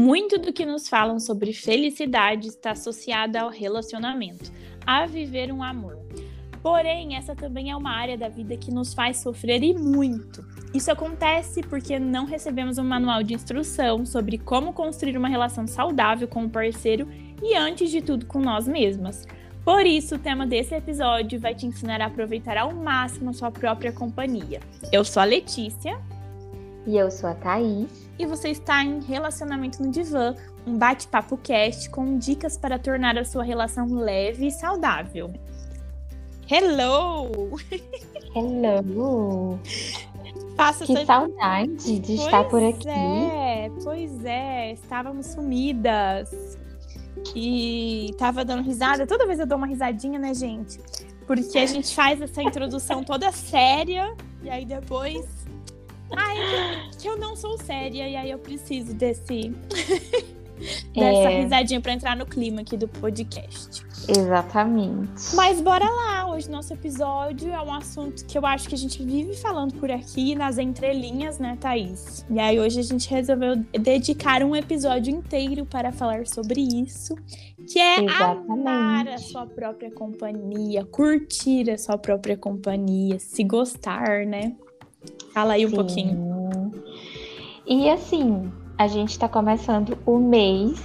Muito do que nos falam sobre felicidade está associado ao relacionamento, a viver um amor. Porém, essa também é uma área da vida que nos faz sofrer e muito. Isso acontece porque não recebemos um manual de instrução sobre como construir uma relação saudável com o parceiro e, antes de tudo, com nós mesmas. Por isso, o tema desse episódio vai te ensinar a aproveitar ao máximo a sua própria companhia. Eu sou a Letícia. E eu sou a Thaís. E você está em Relacionamento no Divã, um bate-papo cast com dicas para tornar a sua relação leve e saudável. Hello! Hello! Faça que saudade de pois estar por aqui. É, pois é, estávamos sumidas. E tava dando risada. Toda vez eu dou uma risadinha, né, gente? Porque a gente faz essa introdução toda séria e aí depois. Ai, que eu não sou séria e aí eu preciso desse. dessa É. risadinha pra entrar no clima aqui do podcast. Exatamente. Mas bora lá, hoje nosso episódio é um assunto que eu acho que a gente vive falando por aqui nas entrelinhas, né, Thaís? E aí hoje a gente resolveu dedicar um episódio inteiro para falar sobre isso, que é Exatamente. amar a sua própria companhia, curtir a sua própria companhia, se gostar, né? Fala aí um Sim. pouquinho. E assim, a gente tá começando o mês,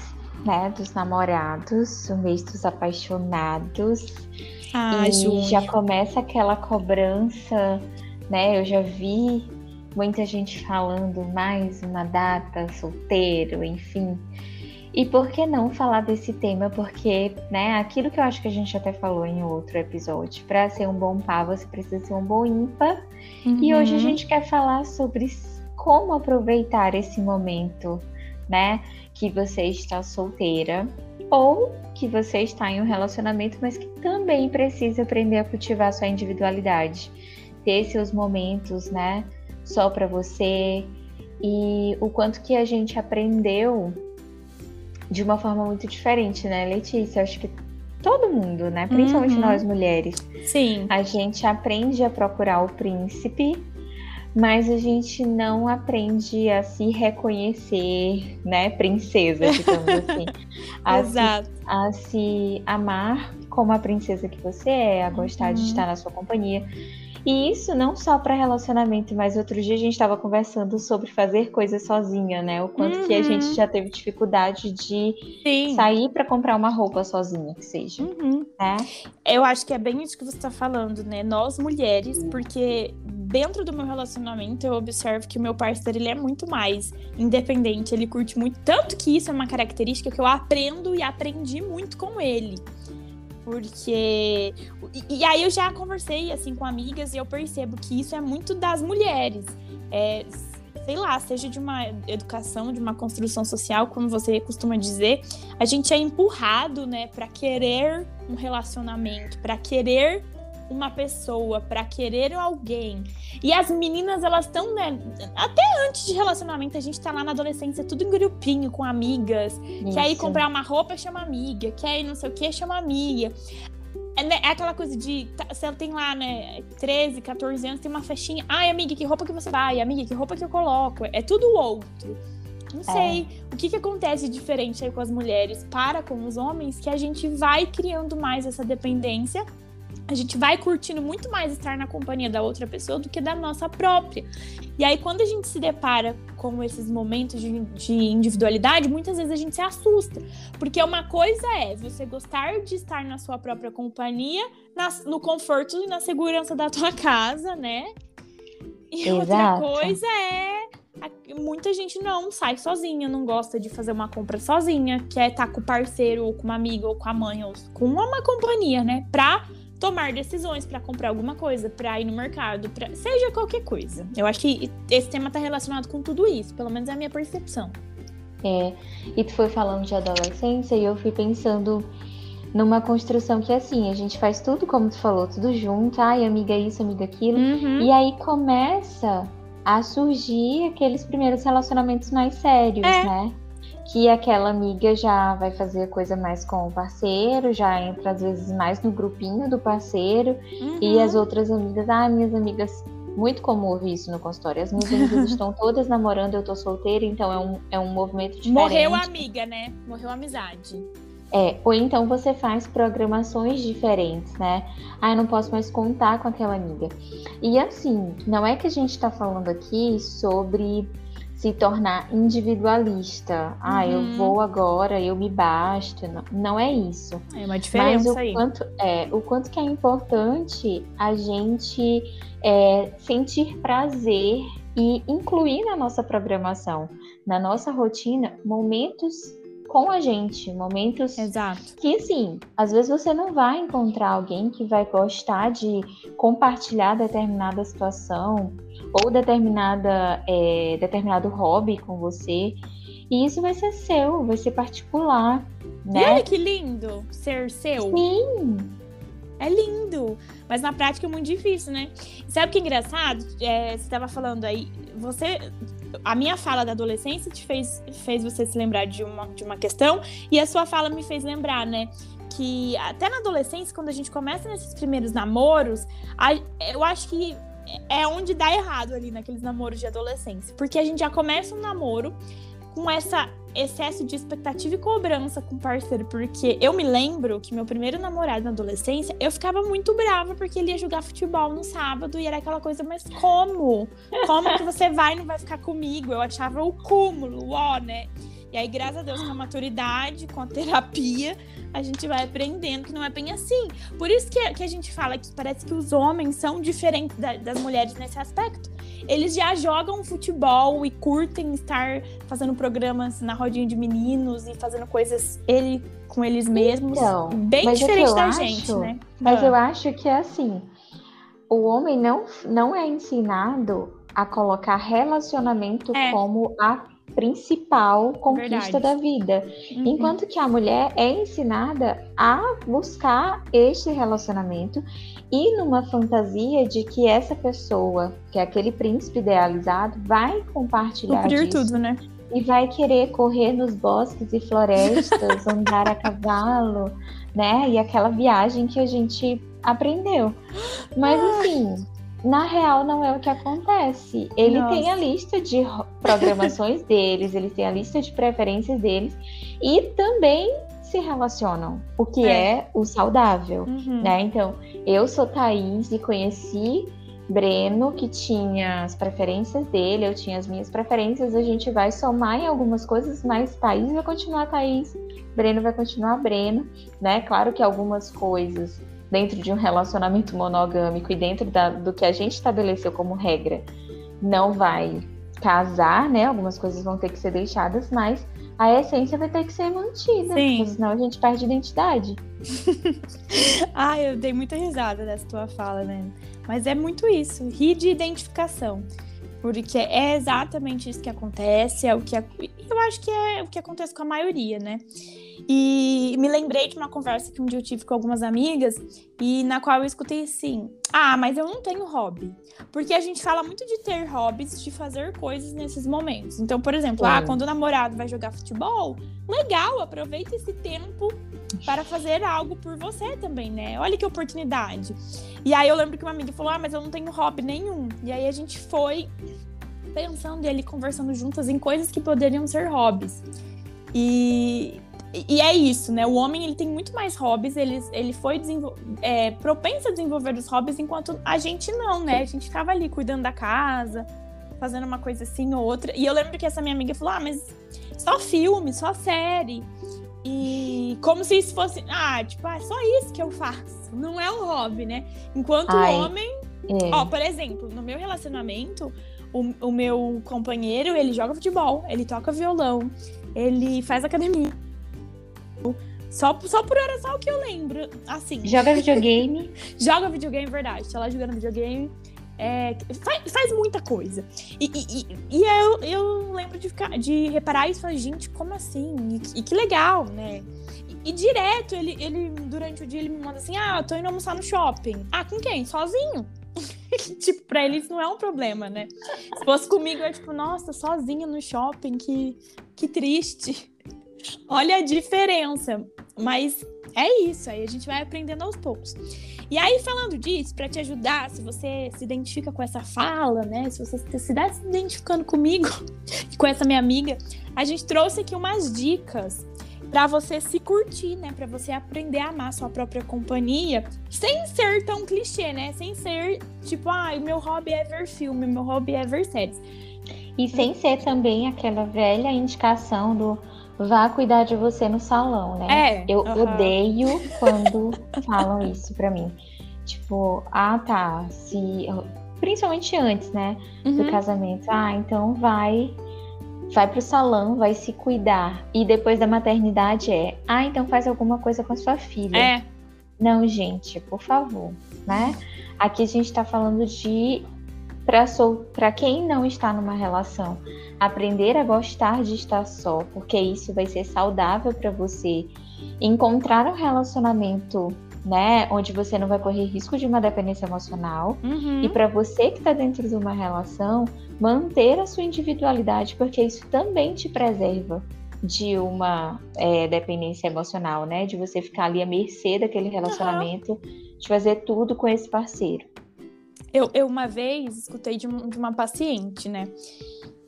né, dos namorados, o mês dos apaixonados. Ah, e Ju. já começa aquela cobrança, né? Eu já vi muita gente falando mais uma data, solteiro, enfim. E por que não falar desse tema? Porque, né, aquilo que eu acho que a gente até falou em outro episódio, para ser um bom par, você precisa ser um bom ímpar. E hoje a Uhum. gente quer falar sobre como aproveitar esse momento, né? Que você está solteira ou que você está em um relacionamento, mas que também precisa aprender a cultivar sua individualidade, ter seus momentos, né? Só para você e o quanto que a gente aprendeu de uma forma muito diferente, né, Letícia? Acho que todo mundo, né? Principalmente Uhum. nós mulheres. Sim. A gente aprende a procurar o príncipe, mas a gente não aprende a se reconhecer, né, princesa, digamos assim. A se, Exato. a se amar como a princesa que você é, a gostar de Uhum. estar na sua companhia. E isso não só para relacionamento, mas outro dia a gente estava conversando sobre fazer coisas sozinha, né? O quanto que a Uhum. gente já teve dificuldade de Sim. sair para comprar uma roupa sozinha, que seja, Uhum. né? Eu acho que é bem isso que você tá falando, né? Nós mulheres, porque dentro do meu relacionamento eu observo que o meu parceiro ele é muito mais independente, ele curte muito, tanto que isso é uma característica que eu aprendo e aprendi muito com ele. Porque. E, e aí eu já conversei assim com amigas e eu percebo que isso é muito das mulheres. É, sei lá, seja de uma educação, de uma construção social, como você costuma dizer, a gente é empurrado, né, para querer um relacionamento, para querer uma pessoa, para querer alguém. E as meninas, elas estão, né, até antes de relacionamento, a gente tá lá na adolescência, tudo em grupinho, com amigas, Quer ir Isso. comprar uma roupa, chama amiga. Quer ir não sei o que, chama amiga. É, né, é aquela coisa de. tá, ela tem lá, né, 13, 14 anos, tem uma festinha. Ai, amiga, que roupa que você vai? Amiga, que roupa que eu coloco? É tudo outro. Não sei. O que, que acontece diferente aí com as mulheres para com os homens que a gente vai criando mais essa dependência. A gente vai curtindo muito mais estar na companhia da outra pessoa do que da nossa própria. E aí, quando a gente se depara com esses momentos de, de individualidade, muitas vezes a gente se assusta. Porque uma coisa é você gostar de estar na sua própria companhia, na- no conforto e na segurança da tua casa, né? E outra Exato. coisa é. Muita gente não sai sozinha, não gosta de fazer uma compra sozinha, quer estar com o parceiro, ou com uma amiga, ou com a mãe, ou com uma companhia, né? Pra tomar decisões, pra comprar alguma coisa, pra ir no mercado, pra... seja qualquer coisa. Eu acho que esse tema tá relacionado com tudo isso, pelo menos é a minha percepção. É, e tu foi falando de adolescência e eu fui pensando numa construção que assim, a gente faz tudo como tu falou, tudo junto, ai, amiga isso, amiga aquilo. Uhum. E aí começa a surgir aqueles primeiros relacionamentos mais sérios, É. né? Que aquela amiga já vai fazer coisa mais com o parceiro, já entra às vezes mais no grupinho do parceiro, e Uhum. as outras amigas, ah, minhas amigas muito comum ouvir isso no consultório. As minhas amigas estão todas namorando, eu tô solteira, então é um, é um movimento diferente. Morreu a amiga, né? Morreu a amizade. É, ou então você faz programações diferentes, né? Ah, eu não posso mais contar com aquela amiga. E assim, não é que a gente está falando aqui sobre se tornar individualista. Ah, eu uhum. vou agora, eu me basto. Não, não é isso. É uma diferença Mas o aí. Quanto, é, o quanto que é importante a gente é, sentir prazer e incluir na nossa programação, na nossa rotina, momentos com a gente, momentos Exato. que assim, às vezes você não vai encontrar alguém que vai gostar de compartilhar determinada situação ou determinada é, determinado hobby com você. E isso vai ser seu, vai ser particular, né? E olha que lindo ser seu. Sim. É lindo, mas na prática é muito difícil, né? Sabe o que é engraçado? É, você estava falando aí, você a minha fala da adolescência te fez, fez você se lembrar de uma, de uma questão, e a sua fala me fez lembrar, né? Que até na adolescência, quando a gente começa nesses primeiros namoros, a, eu acho que é onde dá errado ali naqueles namoros de adolescência. Porque a gente já começa um namoro com essa excesso de expectativa e cobrança com o parceiro, porque eu me lembro que meu primeiro namorado na adolescência, eu ficava muito brava porque ele ia jogar futebol no sábado e era aquela coisa, mas como? Como que você vai e não vai ficar comigo? Eu achava o cúmulo, ó, né? E aí, graças a Deus, com a maturidade, com a terapia, a gente vai aprendendo que não é bem assim. Por isso que, que a gente fala que parece que os homens são diferentes da, das mulheres nesse aspecto. Eles já jogam futebol e curtem estar fazendo programas na rodinha de meninos e fazendo coisas ele com eles mesmos. Então, bem diferente da acho, gente, né? Mas ah. eu acho que é assim. O homem não, não é ensinado a colocar relacionamento é. como a principal conquista Verdade. da vida. Uhum. Enquanto que a mulher é ensinada a buscar este relacionamento e numa fantasia de que essa pessoa, que é aquele príncipe idealizado, vai compartilhar Cumprir disso. tudo, né? E vai querer correr nos bosques e florestas, andar a cavalo, né? E aquela viagem que a gente aprendeu. Mas assim, na real, não é o que acontece. Ele Nossa. tem a lista de programações deles, ele tem a lista de preferências deles e também se relacionam, o que é, é o saudável, uhum. né? Então, eu sou Thaís e conheci Breno, que tinha as preferências dele, eu tinha as minhas preferências, a gente vai somar em algumas coisas, mas Thaís vai continuar Thaís, Breno vai continuar Breno, né? Claro que algumas coisas dentro de um relacionamento monogâmico e dentro da, do que a gente estabeleceu como regra, não vai casar, né? Algumas coisas vão ter que ser deixadas, mas a essência vai ter que ser mantida, Sim. senão a gente perde identidade. ah, eu dei muita risada dessa tua fala, né? Mas é muito isso, rir de identificação. Porque é exatamente isso que acontece, é o que eu acho que é o que acontece com a maioria, né? E me lembrei de uma conversa que um dia eu tive com algumas amigas e na qual eu escutei assim: "Ah, mas eu não tenho hobby". Porque a gente fala muito de ter hobbies, de fazer coisas nesses momentos. Então, por exemplo, ah, quando o namorado vai jogar futebol, legal, aproveita esse tempo para fazer algo por você também, né? Olha que oportunidade. E aí eu lembro que uma amiga falou: "Ah, mas eu não tenho hobby nenhum". E aí a gente foi pensando e ali conversando juntas em coisas que poderiam ser hobbies. E, e é isso, né? O homem ele tem muito mais hobbies, ele, ele foi é, propenso a desenvolver os hobbies, enquanto a gente não, né? A gente ficava ali cuidando da casa, fazendo uma coisa assim ou outra. E eu lembro que essa minha amiga falou: ah, mas só filme, só série. E como se isso fosse, ah, tipo, ah, é só isso que eu faço. Não é um hobby, né? Enquanto o homem, é. ó, por exemplo, no meu relacionamento, o, o meu companheiro, ele joga futebol, ele toca violão, ele faz academia só, só por hora, só o que eu lembro. Assim. Joga videogame. joga videogame, verdade. Tá lá jogando videogame. É, faz, faz, muita coisa. E, e, e, eu, eu lembro de, ficar, de reparar isso e falar, gente, como assim? E, e que legal, né? E, direto, ele, ele, durante o dia, ele me manda assim: ah, tô indo almoçar no shopping. Ah, com quem? Sozinho. tipo, pra ele isso não é um problema, né? Se fosse comigo, é tipo, nossa, sozinha no shopping, que, que triste. Olha a diferença. Mas é isso, aí a gente vai aprendendo aos poucos. E aí, falando disso, para te ajudar, se você se identifica com essa fala, né? Se você se está se identificando comigo, com essa minha amiga, a gente trouxe aqui umas dicas para você se curtir, né? Para você aprender a amar sua própria companhia, sem ser tão clichê, né? Sem ser tipo, ah, meu hobby é ver filme, meu hobby é ver séries. E sem ser também aquela velha indicação do vá cuidar de você no salão, né? É, eu uhum. odeio quando falam isso pra mim. Tipo, ah tá, se. Principalmente antes, né? Uhum. Do casamento. Ah, então vai. Vai pro salão, vai se cuidar. E depois da maternidade é. Ah, então faz alguma coisa com a sua filha. É. Não, gente, por favor, né? Aqui a gente tá falando de para sol... quem não está numa relação, aprender a gostar de estar só, porque isso vai ser saudável para você. Encontrar um relacionamento, né, onde você não vai correr risco de uma dependência emocional. Uhum. E para você que está dentro de uma relação, manter a sua individualidade, porque isso também te preserva de uma é, dependência emocional, né? De você ficar ali à mercê daquele relacionamento, uhum. de fazer tudo com esse parceiro. Eu, eu uma vez escutei de, de uma paciente, né?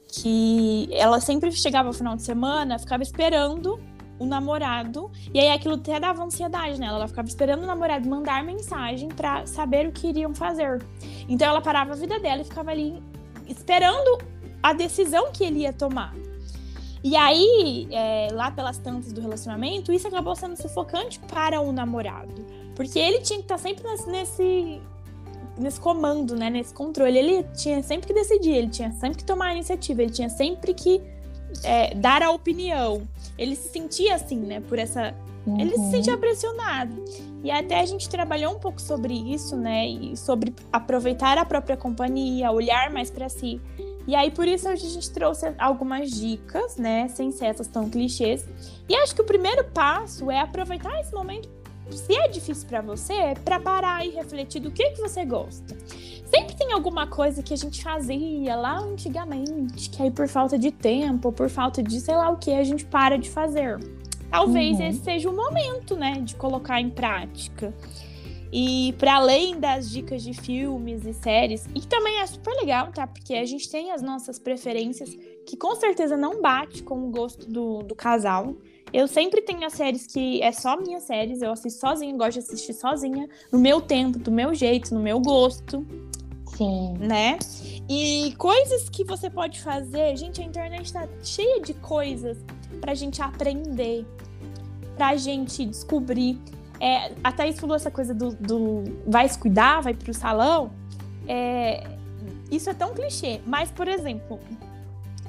Que ela sempre chegava no final de semana, ficava esperando o namorado, e aí aquilo até dava ansiedade nela. Ela ficava esperando o namorado mandar mensagem para saber o que iriam fazer. Então ela parava a vida dela e ficava ali esperando a decisão que ele ia tomar. E aí, é, lá pelas tantas do relacionamento, isso acabou sendo sufocante para o namorado. Porque ele tinha que estar sempre nesse, nesse nesse comando, né? Nesse controle. Ele tinha sempre que decidir, ele tinha sempre que tomar a iniciativa, ele tinha sempre que é, dar a opinião. Ele se sentia assim, né? Por essa. Uhum. Ele se uhum. sentia pressionado. E até a gente trabalhou um pouco sobre isso, né? E sobre aproveitar a própria companhia, olhar mais para si. E aí, por isso, hoje a gente trouxe algumas dicas, né? Sem ser essas tão clichês. E acho que o primeiro passo é aproveitar esse momento se é difícil para você, é para parar e refletir do que que você gosta. Sempre tem alguma coisa que a gente fazia lá antigamente, que aí por falta de tempo, por falta de sei lá o que, a gente para de fazer. Talvez uhum. esse seja o momento, né, de colocar em prática. E para além das dicas de filmes e séries, e também é super legal, tá? Porque a gente tem as nossas preferências que com certeza não bate com o gosto do, do casal. Eu sempre tenho as séries que é só minhas séries, eu assisto sozinha, gosto de assistir sozinha, no meu tempo, do meu jeito, no meu gosto. Sim. Né? E coisas que você pode fazer, gente, a internet tá cheia de coisas pra gente aprender, pra gente descobrir. É, a Thaís falou essa coisa do, do vai se cuidar, vai pro salão. É, isso é tão clichê. Mas, por exemplo,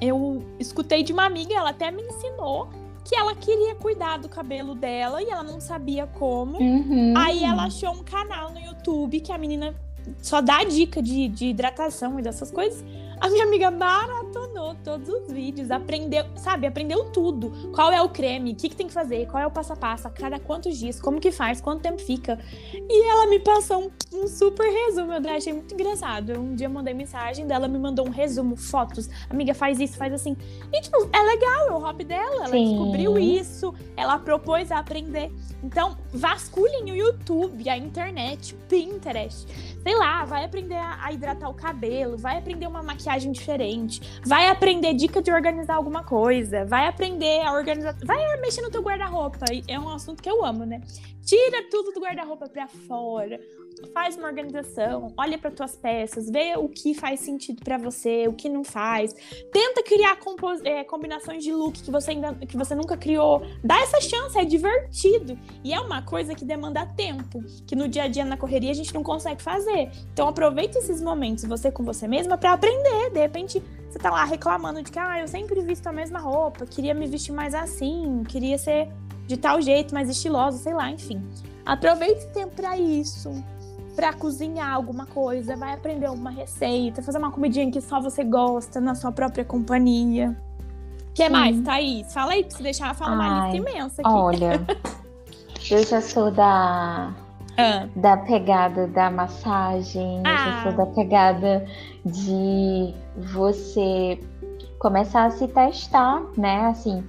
eu escutei de uma amiga, ela até me ensinou que ela queria cuidar do cabelo dela e ela não sabia como. Uhum. Aí ela achou um canal no YouTube que a menina só dá dica de, de hidratação e dessas coisas. A minha amiga maratonou todos os vídeos, aprendeu, sabe, aprendeu tudo. Qual é o creme, o que, que tem que fazer, qual é o passo a passo, a cada quantos dias, como que faz, quanto tempo fica. E ela me passou um, um super resumo, eu achei muito engraçado. Um dia eu mandei mensagem dela, me mandou um resumo, fotos. Amiga, faz isso, faz assim. E, tipo, é legal, é o hobby dela, ela Sim. descobriu isso, ela propôs a aprender. Então, vasculhem o YouTube, a internet, Pinterest. Sei lá, vai aprender a hidratar o cabelo, vai aprender uma maquiagem diferente, vai aprender dica de organizar alguma coisa, vai aprender a organizar. Vai mexer no teu guarda-roupa. É um assunto que eu amo, né? Tira tudo do guarda-roupa pra fora faz uma organização, olha para tuas peças, vê o que faz sentido para você, o que não faz. Tenta criar é, combinações de look que você ainda que você nunca criou. Dá essa chance, é divertido. E é uma coisa que demanda tempo, que no dia a dia na correria a gente não consegue fazer. Então aproveite esses momentos você com você mesma para aprender. De repente você tá lá reclamando de que ah, eu sempre visto a mesma roupa, queria me vestir mais assim, queria ser de tal jeito, mais estilosa, sei lá, enfim. Aproveite esse tempo para isso para cozinhar alguma coisa, vai aprender uma receita, fazer uma comidinha que só você gosta, na sua própria companhia. O que Sim. mais, Thaís? Fala aí, pra você deixar falar uma lista imensa aqui. Olha, eu já sou da ah. da pegada da massagem, ah. eu já sou da pegada de você começar a se testar, né? Assim,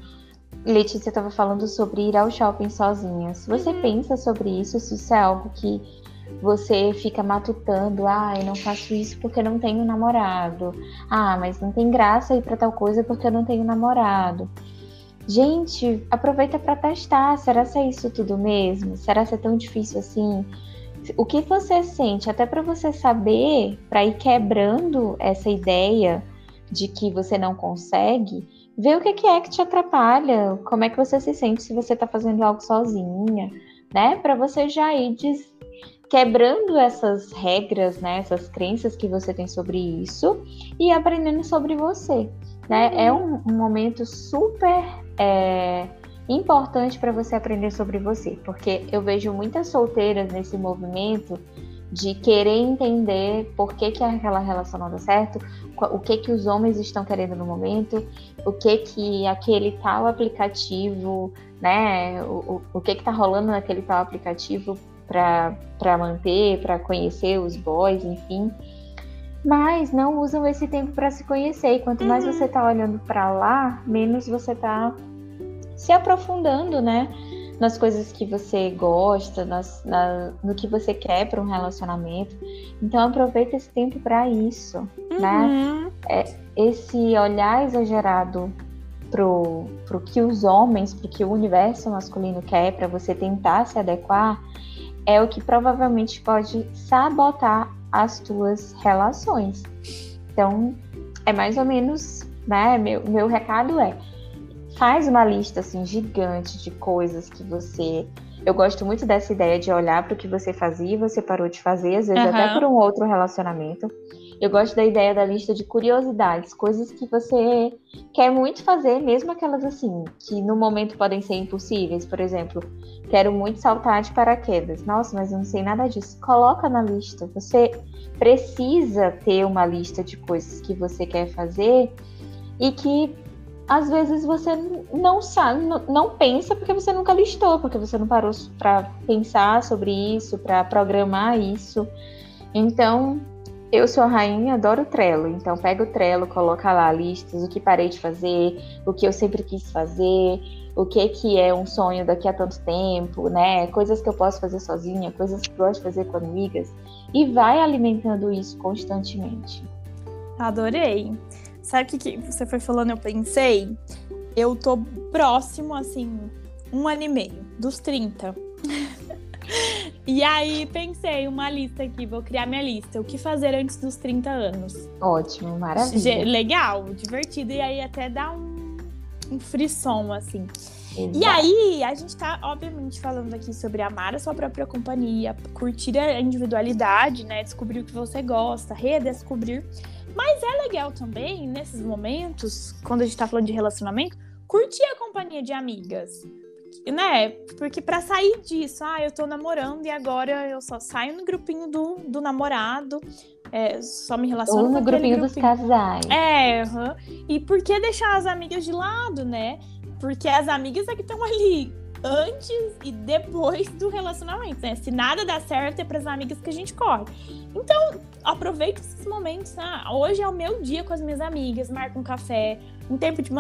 Letícia estava falando sobre ir ao shopping sozinha. Se você uhum. pensa sobre isso, se isso é algo que você fica matutando, ah, eu não faço isso porque não tenho namorado. Ah, mas não tem graça ir para tal coisa porque eu não tenho namorado. Gente, aproveita para testar. Será que é isso tudo mesmo? Será que é tão difícil assim? O que você sente, até para você saber, para ir quebrando essa ideia de que você não consegue, ver o que é que te atrapalha, como é que você se sente se você está fazendo algo sozinha, né? Para você já ir des... quebrando essas regras, né? Essas crenças que você tem sobre isso e aprendendo sobre você, né? É um, um momento super é, importante para você aprender sobre você, porque eu vejo muitas solteiras nesse movimento de querer entender por que, que aquela relação não dá certo, o que que os homens estão querendo no momento, o que que aquele tal aplicativo, né, o, o que que tá rolando naquele tal aplicativo para manter, para conhecer os boys, enfim. Mas não usam esse tempo para se conhecer. E quanto mais uhum. você tá olhando para lá, menos você tá se aprofundando, né? nas coisas que você gosta, nas, na, no que você quer para um relacionamento. Então aproveita esse tempo para isso, né? uhum. né? É, esse olhar exagerado pro, pro que os homens, pro que o universo masculino quer, para você tentar se adequar, é o que provavelmente pode sabotar as tuas relações. Então, é mais ou menos, né? Meu, meu recado é faz uma lista assim gigante de coisas que você. Eu gosto muito dessa ideia de olhar para o que você fazia e você parou de fazer, às vezes uhum. até por um outro relacionamento. Eu gosto da ideia da lista de curiosidades, coisas que você quer muito fazer, mesmo aquelas assim, que no momento podem ser impossíveis. Por exemplo, quero muito saltar de paraquedas. Nossa, mas eu não sei nada disso. Coloca na lista. Você precisa ter uma lista de coisas que você quer fazer e que às vezes você não sabe, não pensa porque você nunca listou, porque você não parou para pensar sobre isso, para programar isso. Então, eu sou a rainha, adoro Trello. Então, pega o Trello, coloca lá listas, o que parei de fazer, o que eu sempre quis fazer, o que que é um sonho daqui a tanto tempo, né? Coisas que eu posso fazer sozinha, coisas que eu gosto de fazer com amigas. E vai alimentando isso constantemente. Adorei. Sabe o que, que você foi falando? Eu pensei, eu tô próximo, assim, um ano e meio, dos 30. e aí pensei uma lista aqui, vou criar minha lista. O que fazer antes dos 30 anos? Ótimo, maravilha. Legal, divertido. E aí até dá um, um frisson, assim. Exato. E aí, a gente tá, obviamente, falando aqui sobre amar a sua própria companhia, curtir a individualidade, né? Descobrir o que você gosta, redescobrir. Mas é legal também, nesses momentos, quando a gente tá falando de relacionamento, curtir a companhia de amigas. Né? Porque para sair disso, ah, eu tô namorando e agora eu só saio no grupinho do, do namorado, é, só me relaciono Ou no com grupinho, grupinho dos casais. É, uhum. e por que deixar as amigas de lado, né? Porque as amigas é que estão ali antes e depois do relacionamento, né? Se nada dá certo, é para as amigas que a gente corre. Então, aproveita esses momentos. Ah, hoje é o meu dia com as minhas amigas, marca um café. Em tempo de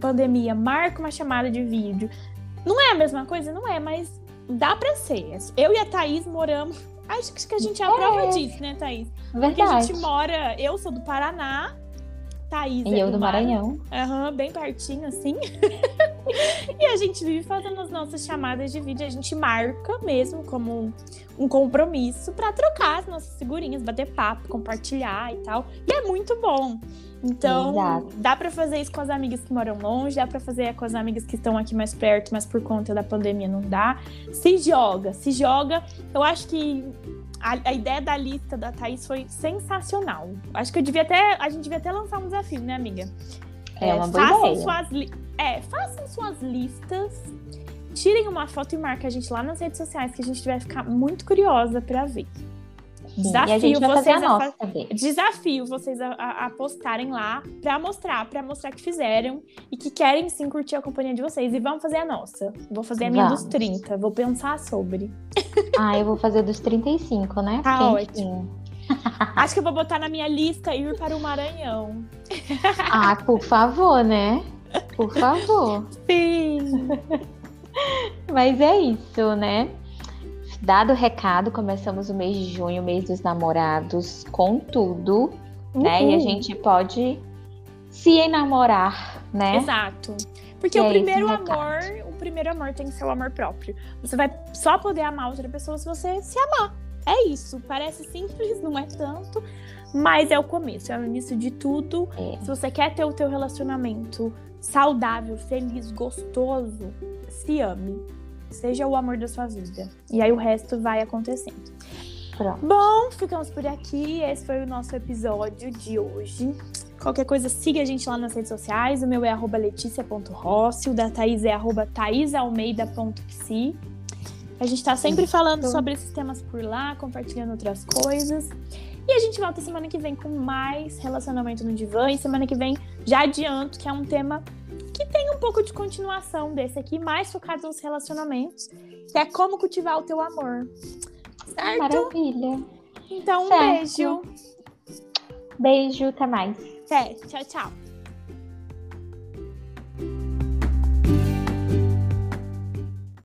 pandemia, marca uma chamada de vídeo. Não é a mesma coisa? Não é, mas dá para ser. Eu e a Thaís moramos. Acho que a gente é a prova é. disso, né, Thaís? Verdade. Porque a gente mora. Eu sou do Paraná Thaís e é eu do Maranhão. Aham, uhum, bem pertinho, assim. e a gente vive fazendo as nossas chamadas de vídeo, a gente marca mesmo como um compromisso para trocar as nossas figurinhas, bater papo, compartilhar e tal. E é muito bom. Então, Exato. dá para fazer isso com as amigas que moram longe, dá para fazer com as amigas que estão aqui mais perto, mas por conta da pandemia não dá. Se joga, se joga. Eu acho que a, a, ideia da lista da Thaís foi sensacional. Acho que eu devia até. A gente devia até lançar um desafio, né, amiga? É, é uma boa façam ideia. Suas li... É, façam suas listas, tirem uma foto e marquem a gente lá nas redes sociais, que a gente vai ficar muito curiosa para ver. Desafio vocês a, a desafio vocês a, postarem lá para mostrar, para mostrar que fizeram e que querem sim curtir a companhia de vocês. E vamos fazer a nossa. Vou fazer a minha vamos. dos 30, vou pensar sobre. Ah, eu vou fazer dos 35, né? Tá Porque, ótimo. Acho que eu vou botar na minha lista ir para o Maranhão. Ah, por favor, né? Por favor. Sim. Mas é isso, né? Dado o recado, começamos o mês de junho, o mês dos namorados, com tudo, uhum. né? E a gente pode se enamorar, né? Exato. Porque e o é primeiro amor, o primeiro amor tem que ser o amor próprio. Você vai só poder amar outra pessoa se você se amar. É isso. Parece simples, não é tanto, mas é o começo, é o início de tudo. É. Se você quer ter o teu relacionamento saudável, feliz, gostoso, se ame. Seja o amor da sua vida. E aí o resto vai acontecendo. Pronto. Bom, ficamos por aqui. Esse foi o nosso episódio de hoje. Qualquer coisa, siga a gente lá nas redes sociais. O meu é letícia.rossi, o da Thaís é thaisalmeida.psi. A gente tá sempre falando sobre esses temas por lá, compartilhando outras coisas. E a gente volta semana que vem com mais relacionamento no divã. E semana que vem já adianto que é um tema que tem um pouco de continuação desse aqui, mais focado nos relacionamentos, que é como cultivar o teu amor. Certo? Maravilha. Então, um certo. beijo. Beijo, até mais. Até, tchau, tchau.